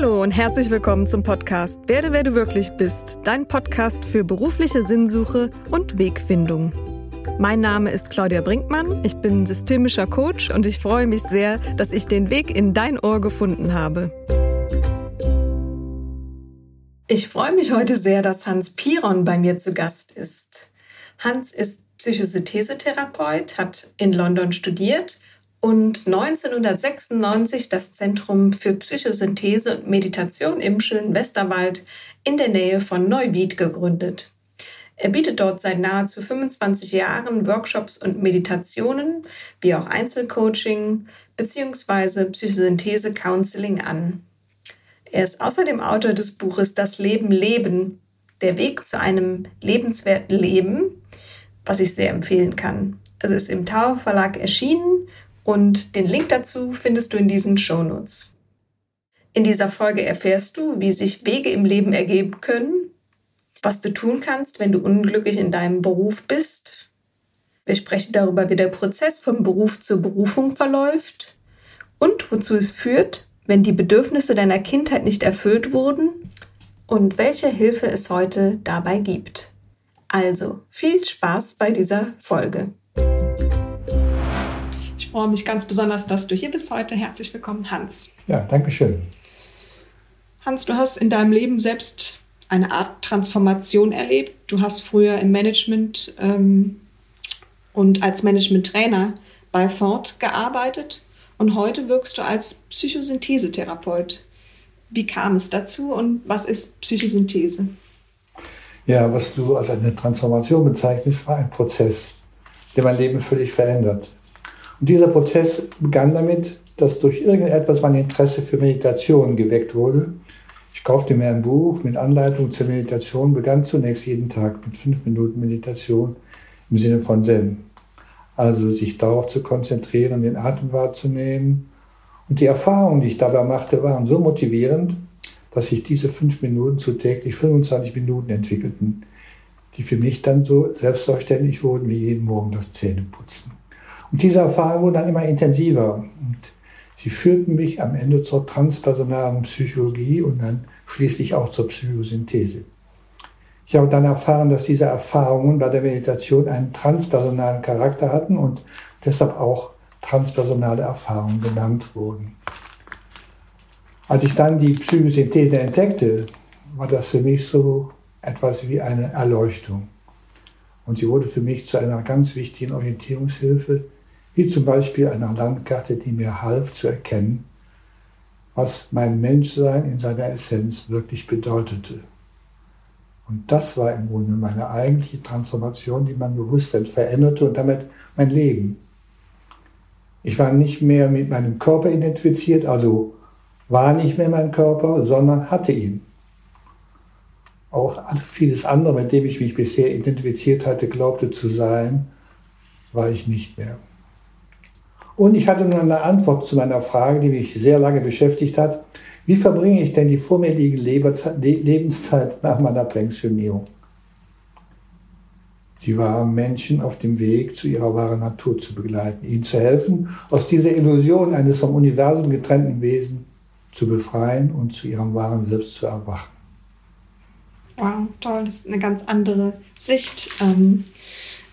Hallo und herzlich willkommen zum Podcast Werde, wer du wirklich bist, dein Podcast für berufliche Sinnsuche und Wegfindung. Mein Name ist Claudia Brinkmann, ich bin systemischer Coach und ich freue mich sehr, dass ich den Weg in dein Ohr gefunden habe. Ich freue mich heute sehr, dass Hans Piron bei mir zu Gast ist. Hans ist Psychosynthesetherapeut, hat in London studiert und 1996 das Zentrum für Psychosynthese und Meditation im schönen Westerwald in der Nähe von Neuwied gegründet. Er bietet dort seit nahezu 25 Jahren Workshops und Meditationen wie auch Einzelcoaching bzw. Psychosynthese-Counseling an. Er ist außerdem Autor des Buches Das Leben leben, der Weg zu einem lebenswerten Leben, was ich sehr empfehlen kann. Es ist im Tower Verlag erschienen und den Link dazu findest du in diesen Shownotes. In dieser Folge erfährst du, wie sich Wege im Leben ergeben können, was du tun kannst, wenn du unglücklich in deinem Beruf bist. Wir sprechen darüber, wie der Prozess vom Beruf zur Berufung verläuft und wozu es führt, wenn die Bedürfnisse deiner Kindheit nicht erfüllt wurden und welche Hilfe es heute dabei gibt. Also viel Spaß bei dieser Folge. Ich freue mich ganz besonders, dass du hier bist heute. Herzlich willkommen, Hans. Ja, danke schön. Hans, du hast in deinem Leben selbst eine Art Transformation erlebt. Du hast früher im Management ähm, und als Management-Trainer bei Ford gearbeitet und heute wirkst du als Psychosynthesetherapeut. Wie kam es dazu und was ist Psychosynthese? Ja, was du als eine Transformation bezeichnest, war ein Prozess, der mein Leben völlig verändert. Und dieser Prozess begann damit, dass durch irgendetwas mein Interesse für Meditation geweckt wurde. Ich kaufte mir ein Buch mit Anleitung zur Meditation, begann zunächst jeden Tag mit fünf Minuten Meditation im Sinne von Zen. Also sich darauf zu konzentrieren, den Atem wahrzunehmen. Und die Erfahrungen, die ich dabei machte, waren so motivierend, dass sich diese fünf Minuten zu täglich 25 Minuten entwickelten, die für mich dann so selbstverständlich wurden wie jeden Morgen das Zähneputzen. Und diese Erfahrungen wurden dann immer intensiver. Und sie führten mich am Ende zur transpersonalen Psychologie und dann schließlich auch zur Psychosynthese. Ich habe dann erfahren, dass diese Erfahrungen bei der Meditation einen transpersonalen Charakter hatten und deshalb auch transpersonale Erfahrungen genannt wurden. Als ich dann die Psychosynthese entdeckte, war das für mich so etwas wie eine Erleuchtung. Und sie wurde für mich zu einer ganz wichtigen Orientierungshilfe, wie zum Beispiel einer Landkarte, die mir half zu erkennen, was mein Menschsein in seiner Essenz wirklich bedeutete. Und das war im Grunde meine eigentliche Transformation, die mein Bewusstsein veränderte und damit mein Leben. Ich war nicht mehr mit meinem Körper identifiziert, also war nicht mehr mein Körper, sondern hatte ihn. Auch vieles andere, mit dem ich mich bisher identifiziert hatte, glaubte zu sein, war ich nicht mehr. Und ich hatte nun eine Antwort zu meiner Frage, die mich sehr lange beschäftigt hat. Wie verbringe ich denn die vor mir liegende Lebenszeit nach meiner Pensionierung? Sie waren Menschen auf dem Weg zu ihrer wahren Natur zu begleiten, ihnen zu helfen, aus dieser Illusion eines vom Universum getrennten Wesens zu befreien und zu ihrem wahren Selbst zu erwachen. Wow, toll, das ist eine ganz andere Sicht ähm,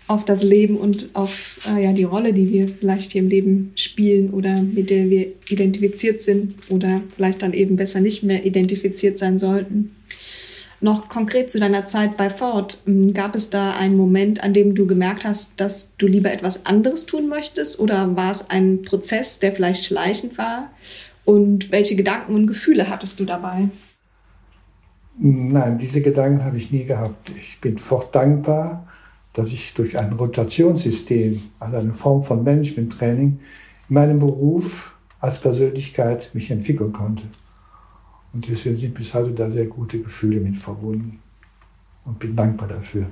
auf das Leben und auf äh, ja, die Rolle, die wir vielleicht hier im Leben spielen oder mit der wir identifiziert sind oder vielleicht dann eben besser nicht mehr identifiziert sein sollten. Noch konkret zu deiner Zeit bei Ford, ähm, gab es da einen Moment, an dem du gemerkt hast, dass du lieber etwas anderes tun möchtest oder war es ein Prozess, der vielleicht schleichend war? Und welche Gedanken und Gefühle hattest du dabei? Nein, diese Gedanken habe ich nie gehabt. Ich bin fort dankbar, dass ich durch ein Rotationssystem, also eine Form von Management-Training, in meinem Beruf als Persönlichkeit mich entwickeln konnte. Und deswegen sind bis heute da sehr gute Gefühle mit verbunden und bin dankbar dafür.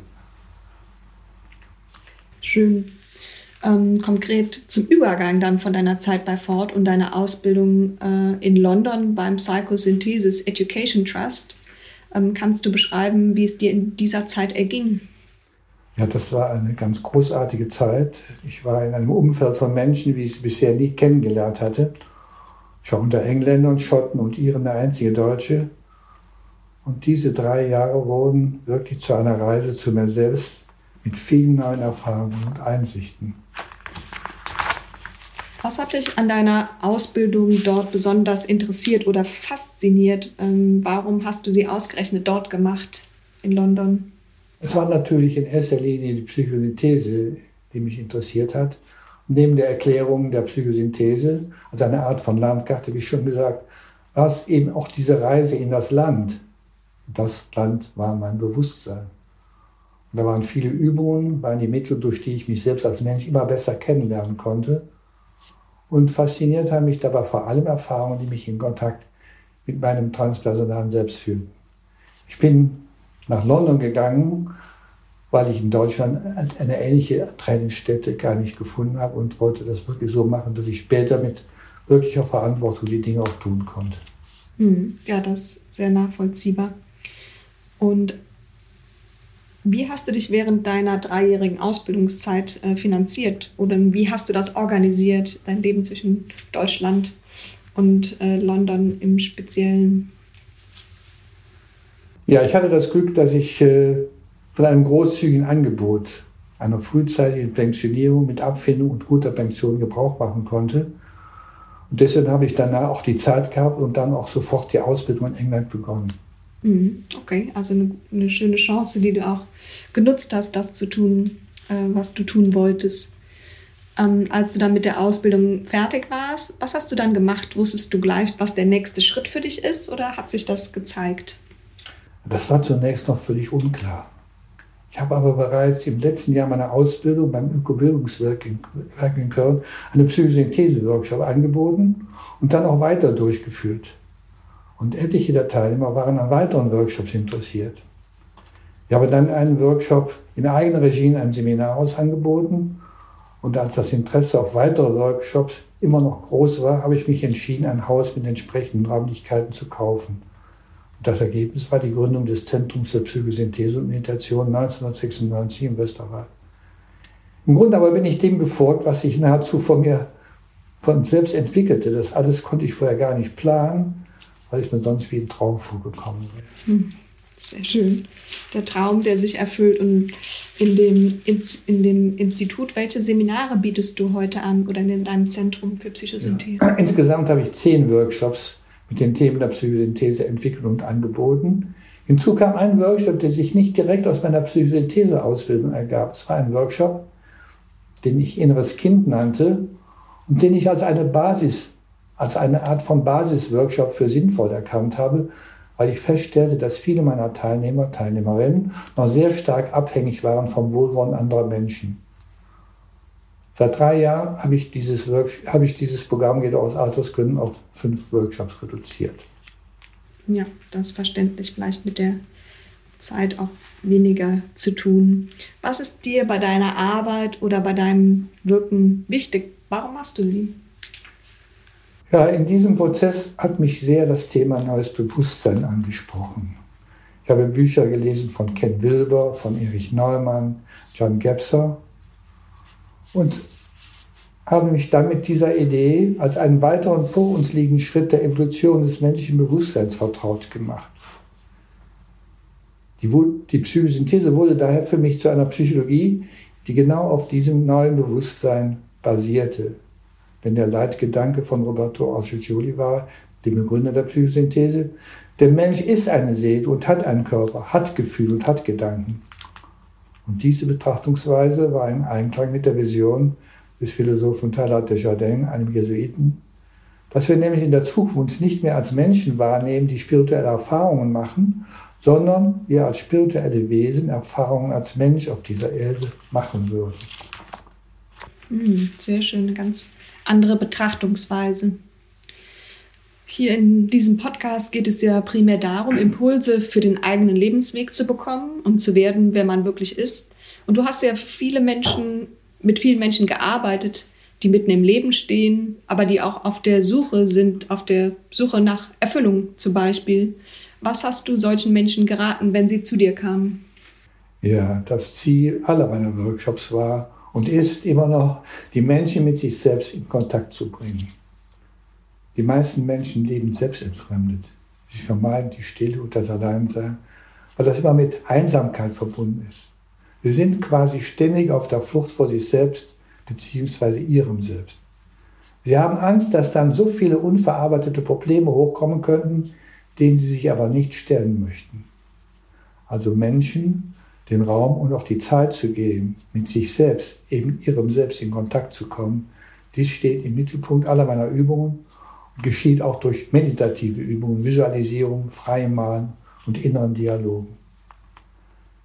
Schön. Ähm, konkret zum Übergang dann von deiner Zeit bei Ford und deiner Ausbildung äh, in London beim Psychosynthesis Education Trust. Ähm, kannst du beschreiben, wie es dir in dieser Zeit erging? Ja, das war eine ganz großartige Zeit. Ich war in einem Umfeld von Menschen, wie ich sie bisher nie kennengelernt hatte. Ich war unter Engländern Schotten und Iren der einzige Deutsche. Und diese drei Jahre wurden wirklich zu einer Reise zu mir selbst mit vielen neuen Erfahrungen und Einsichten. Was hat dich an deiner Ausbildung dort besonders interessiert oder fasziniert? Ähm, warum hast du sie ausgerechnet dort gemacht, in London? Es war natürlich in erster Linie die Psychosynthese, die mich interessiert hat. Und neben der Erklärung der Psychosynthese, also eine Art von Landkarte, wie schon gesagt, war es eben auch diese Reise in das Land. Das Land war mein Bewusstsein. Und da waren viele Übungen, waren die Mittel, durch die ich mich selbst als Mensch immer besser kennenlernen konnte und fasziniert haben mich dabei vor allem Erfahrungen, die mich in Kontakt mit meinem transpersonalen Selbst fühlten. Ich bin nach London gegangen, weil ich in Deutschland eine ähnliche Trainingsstätte gar nicht gefunden habe und wollte das wirklich so machen, dass ich später mit wirklicher Verantwortung die Dinge auch tun konnte. Hm, ja, das ist sehr nachvollziehbar. Und wie hast du dich während deiner dreijährigen Ausbildungszeit äh, finanziert? Oder wie hast du das organisiert, dein Leben zwischen Deutschland und äh, London im Speziellen? Ja, ich hatte das Glück, dass ich äh, von einem großzügigen Angebot einer frühzeitigen Pensionierung mit Abfindung und guter Pension Gebrauch machen konnte. Und deswegen habe ich danach auch die Zeit gehabt und dann auch sofort die Ausbildung in England begonnen. Mhm. Okay, also eine, eine, schöne Chance, die du auch genutzt hast, das zu tun, äh, was du tun wolltest. Ähm, als du dann mit der Ausbildung fertig warst, was hast du dann gemacht? Wusstest du gleich, was der nächste Schritt für dich ist oder hat sich das gezeigt? Das war zunächst noch völlig unklar. Ich habe aber bereits im letzten Jahr meiner Ausbildung beim Ökobildungswerk in, Köln eine Psychosynthese-Workshop angeboten und dann auch weiter durchgeführt. Und etliche der Teilnehmer waren an weiteren Workshops interessiert. Ich habe dann einen Workshop in eigener Regie in einem Seminarhaus angeboten. Und als das Interesse auf weitere Workshops immer noch groß war, habe ich mich entschieden, ein Haus mit entsprechenden Räumlichkeiten zu kaufen. Das Ergebnis war die Gründung des Zentrums für Psychosynthese und Meditation 1996 im Westerwald. Im Grunde aber bin ich dem gefolgt, was sich nahezu von mir von selbst entwickelte. Das alles konnte ich vorher gar nicht planen weil ich mir sonst wie ein Traum vorgekommen wäre. Hm, sehr schön. Der Traum, der sich erfüllt. Und in dem, in dem Institut, welche Seminare bietest du heute an oder in deinem Zentrum für Psychosynthese? Ja. Insgesamt habe ich zehn Workshops mit den Themen der Psychosynthese entwickelt und angeboten. Hinzu kam ein Workshop, der sich nicht direkt aus meiner Psychosynthese-Ausbildung ergab. Es war ein Workshop, den ich Inneres Kind nannte und den ich als eine Basis als eine Art von Basisworkshop für sinnvoll erkannt habe, weil ich feststellte, dass viele meiner Teilnehmer, Teilnehmerinnen noch sehr stark abhängig waren vom Wohlwollen anderer Menschen. Seit drei Jahren habe ich dieses, habe ich dieses Programm jedoch aus Altersgründen auf fünf Workshops reduziert. Ja, das ist verständlich, vielleicht mit der Zeit auch weniger zu tun. Was ist dir bei deiner Arbeit oder bei deinem Wirken wichtig? Warum machst du sie? Ja, in diesem Prozess hat mich sehr das Thema neues Bewusstsein angesprochen. Ich habe Bücher gelesen von Ken Wilber, von Erich Neumann, John Gebser und habe mich dann mit dieser Idee als einen weiteren vor uns liegenden Schritt der Evolution des menschlichen Bewusstseins vertraut gemacht. Die, die Psychosynthese wurde daher für mich zu einer Psychologie, die genau auf diesem neuen Bewusstsein basierte wenn der Leitgedanke von Roberto Orciuoli war, dem Begründer der Psychosynthese, der Mensch ist eine Seele und hat einen Körper, hat Gefühl und hat Gedanken. Und diese Betrachtungsweise war in Einklang mit der Vision des Philosophen Teilhard de Jardin, einem Jesuiten, dass wir nämlich in der Zukunft nicht mehr als Menschen wahrnehmen, die spirituelle Erfahrungen machen, sondern wir als spirituelle Wesen Erfahrungen als Mensch auf dieser Erde machen würden. Hm, sehr schön, ganz andere Betrachtungsweise. Hier in diesem Podcast geht es ja primär darum, Impulse für den eigenen Lebensweg zu bekommen und zu werden, wer man wirklich ist. Und du hast ja viele Menschen, mit vielen Menschen gearbeitet, die mitten im Leben stehen, aber die auch auf der Suche sind, auf der Suche nach Erfüllung zum Beispiel. Was hast du solchen Menschen geraten, wenn sie zu dir kamen? Ja, das Ziel aller meiner Workshops war, und ist immer noch, die Menschen mit sich selbst in Kontakt zu bringen. Die meisten Menschen leben selbstentfremdet. Sie vermeiden die Stille und das Alleinsein, weil das immer mit Einsamkeit verbunden ist. Sie sind quasi ständig auf der Flucht vor sich selbst bzw. ihrem Selbst. Sie haben Angst, dass dann so viele unverarbeitete Probleme hochkommen könnten, denen sie sich aber nicht stellen möchten. Also Menschen den Raum und auch die Zeit zu geben, mit sich selbst, eben ihrem Selbst in Kontakt zu kommen, dies steht im Mittelpunkt aller meiner Übungen geschieht auch durch meditative Übungen, Visualisierung, freiem Malen und inneren Dialogen.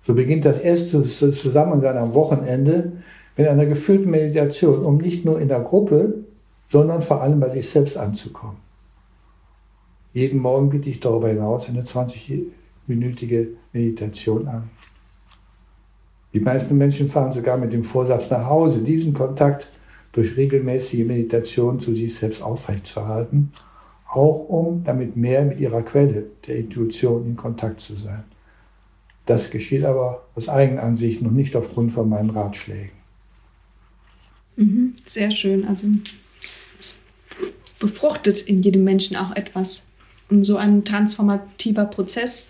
So beginnt das erste Zusammensein am Wochenende mit einer geführten Meditation, um nicht nur in der Gruppe, sondern vor allem bei sich selbst anzukommen. Jeden Morgen biete ich darüber hinaus eine 20-minütige Meditation an. Die meisten Menschen fahren sogar mit dem Vorsatz nach Hause, diesen Kontakt durch regelmäßige Meditation zu sich selbst aufrechtzuerhalten, auch um damit mehr mit ihrer Quelle, der Intuition, in Kontakt zu sein. Das geschieht aber aus Eigenansicht und nicht aufgrund von meinen Ratschlägen. Mhm, sehr schön. Also es befruchtet in jedem Menschen auch etwas. Und so ein transformativer Prozess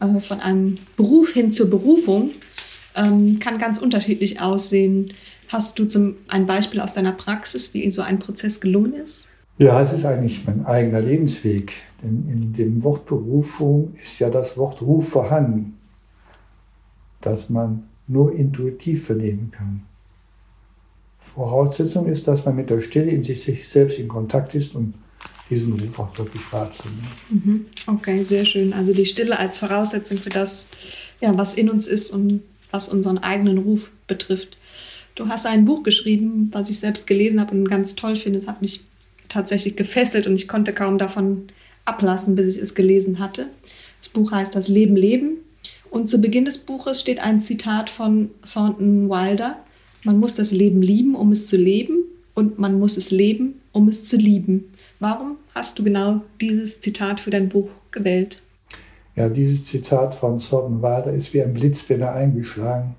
äh, von einem Beruf hin zur Berufung ähm, kann ganz unterschiedlich aussehen. Hast du zum, ein Beispiel aus deiner Praxis, wie so ein Prozess gelungen ist? Ja, es ist eigentlich mein eigener Lebensweg. Denn in dem Wort Berufung ist ja das Wort Ruf vorhanden, das man nur intuitiv vernehmen kann. Voraussetzung ist, dass man mit der Stille in sich selbst in Kontakt ist und diesen Ruf auch wirklich wahrzunehmen. Mhm. Okay, sehr schön. Also die Stille als Voraussetzung für das, ja, was in uns ist und was unseren eigenen Ruf betrifft. Du hast ein Buch geschrieben, was ich selbst gelesen habe und ganz toll finde. Es hat mich tatsächlich gefesselt und ich konnte kaum davon ablassen, bis ich es gelesen hatte. Das Buch heißt Das Leben leben. Und zu Beginn des Buches steht ein Zitat von Thornton Wilder. Man muss das Leben lieben, um es zu leben, und man muss es leben, um es zu lieben. Warum hast du genau dieses Zitat für dein Buch gewählt? Ja, dieses Zitat von Thornton Wilder ist wie ein Blitz bei mir eingeschlagen.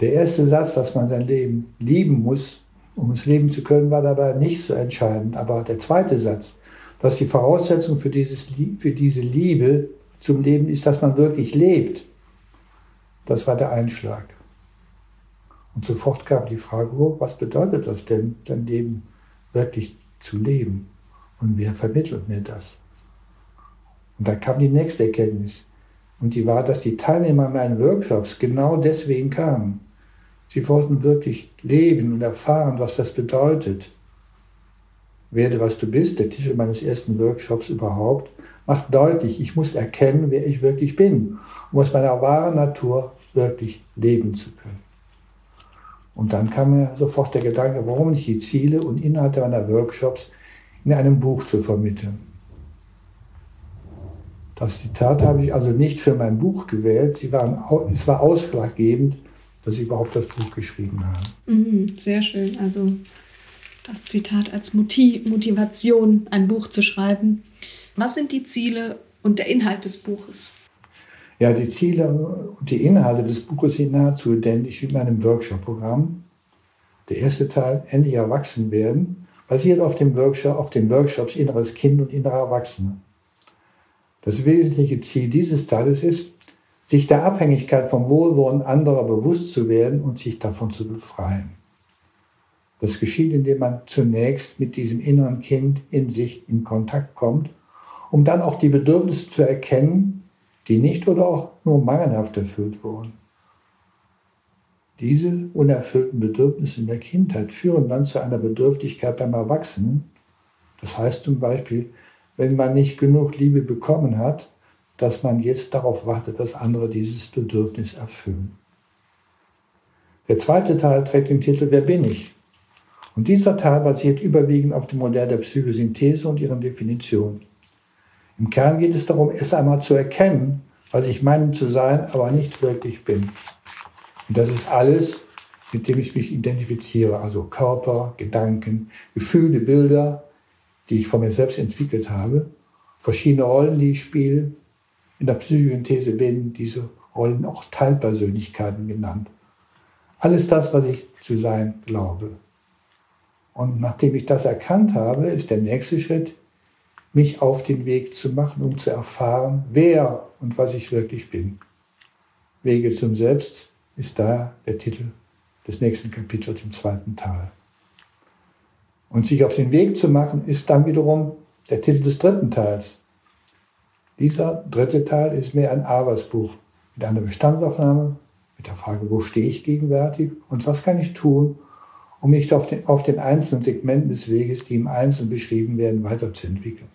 Der erste Satz, dass man sein Leben lieben muss, um es leben zu können, war dabei nicht so entscheidend. Aber der zweite Satz, dass die Voraussetzung für, dieses, für diese Liebe zum Leben ist, dass man wirklich lebt, das war der Einschlag. Und sofort kam die Frage was bedeutet das denn, sein Leben wirklich zu leben? Und wer vermittelt mir das? Und da kam die nächste Erkenntnis. Und die war, dass die Teilnehmer meinen Workshops genau deswegen kamen. Sie wollten wirklich leben und erfahren, was das bedeutet. Werde, was du bist, der Titel meines ersten Workshops überhaupt, macht deutlich, ich muss erkennen, wer ich wirklich bin, um aus meiner wahren Natur wirklich leben zu können. Und dann kam mir sofort der Gedanke, warum nicht die Ziele und Inhalte meiner Workshops in einem Buch zu vermitteln. Das Zitat habe ich also nicht für mein Buch gewählt. Sie waren, es war ausschlaggebend, dass ich überhaupt das Buch geschrieben habe. Mhm, sehr schön. Also das Zitat als Motiv, Motivation, ein Buch zu schreiben. Was sind die Ziele und der Inhalt des Buches? Ja, die Ziele und die Inhalte des Buches sind nahezu identisch mit meinem Workshop-Programm. Der erste Teil, endlich erwachsen werden, basiert auf dem Workshop, auf den Workshops Inneres Kind und Innerer Erwachsene. Das wesentliche Ziel dieses Teils ist, sich der Abhängigkeit vom Wohlwollen anderer bewusst zu werden und sich davon zu befreien. Das geschieht, indem man zunächst mit diesem inneren Kind in sich in Kontakt kommt, um dann auch die Bedürfnisse zu erkennen, die nicht oder auch nur mangelhaft erfüllt wurden. Diese unerfüllten Bedürfnisse in der Kindheit führen dann zu einer Bedürftigkeit beim Erwachsenen. Das heißt zum Beispiel, wenn man nicht genug Liebe bekommen hat, dass man jetzt darauf wartet, dass andere dieses Bedürfnis erfüllen. Der zweite Teil trägt den Titel Wer bin ich? Und dieser Teil basiert überwiegend auf dem Modell der Psychosynthese und ihren Definitionen. Im Kern geht es darum, es einmal zu erkennen, was ich meine zu sein, aber nicht wirklich bin. Und das ist alles, mit dem ich mich identifiziere, also Körper, Gedanken, Gefühle, Bilder, die ich von mir selbst entwickelt habe, verschiedene Rollen, die ich spiele. In der Psychosynthese werden diese Rollen auch Teilpersönlichkeiten genannt. Alles das, was ich zu sein glaube. Und nachdem ich das erkannt habe, ist der nächste Schritt, mich auf den Weg zu machen, um zu erfahren, wer und was ich wirklich bin. Wege zum Selbst ist da der Titel des nächsten Kapitels im zweiten Teil. Und sich auf den Weg zu machen, ist dann wiederum der Titel des dritten Teils. Dieser dritte Teil ist mehr ein Arbeitsbuch mit einer Bestandsaufnahme, mit der Frage, wo stehe ich gegenwärtig und was kann ich tun, um mich auf den, auf den einzelnen Segmenten des Weges, die im Einzelnen beschrieben werden, weiterzuentwickeln.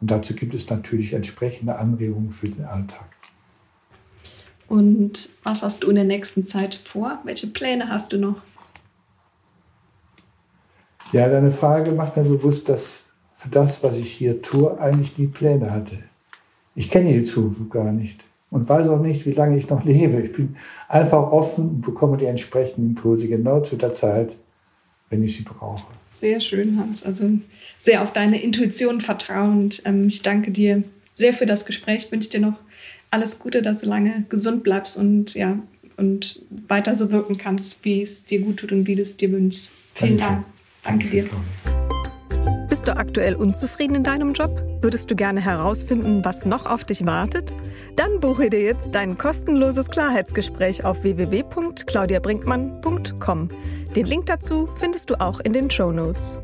Und dazu gibt es natürlich entsprechende Anregungen für den Alltag. Und was hast du in der nächsten Zeit vor? Welche Pläne hast du noch? Ja, deine Frage macht mir bewusst, dass für das, was ich hier tue, eigentlich nie Pläne hatte. Ich kenne die Zukunft gar nicht und weiß auch nicht, wie lange ich noch lebe. Ich bin einfach offen und bekomme die entsprechenden Impulse genau zu der Zeit, wenn ich sie brauche. Sehr schön, Hans. Also sehr auf deine Intuition vertrauend. Ähm, ich danke dir sehr für das Gespräch. Ich wünsche dir noch alles Gute, dass du lange gesund bleibst und ja und weiter so wirken kannst, wie es dir gut tut und wie du es dir wünschst. Vielen Dank. Danke, dir. Bist du aktuell unzufrieden in deinem Job? Würdest du gerne herausfinden, was noch auf dich wartet? Dann buche dir jetzt dein kostenloses Klarheitsgespräch auf www.claudiabrinkmann.com. Den Link dazu findest du auch in den Show Notes.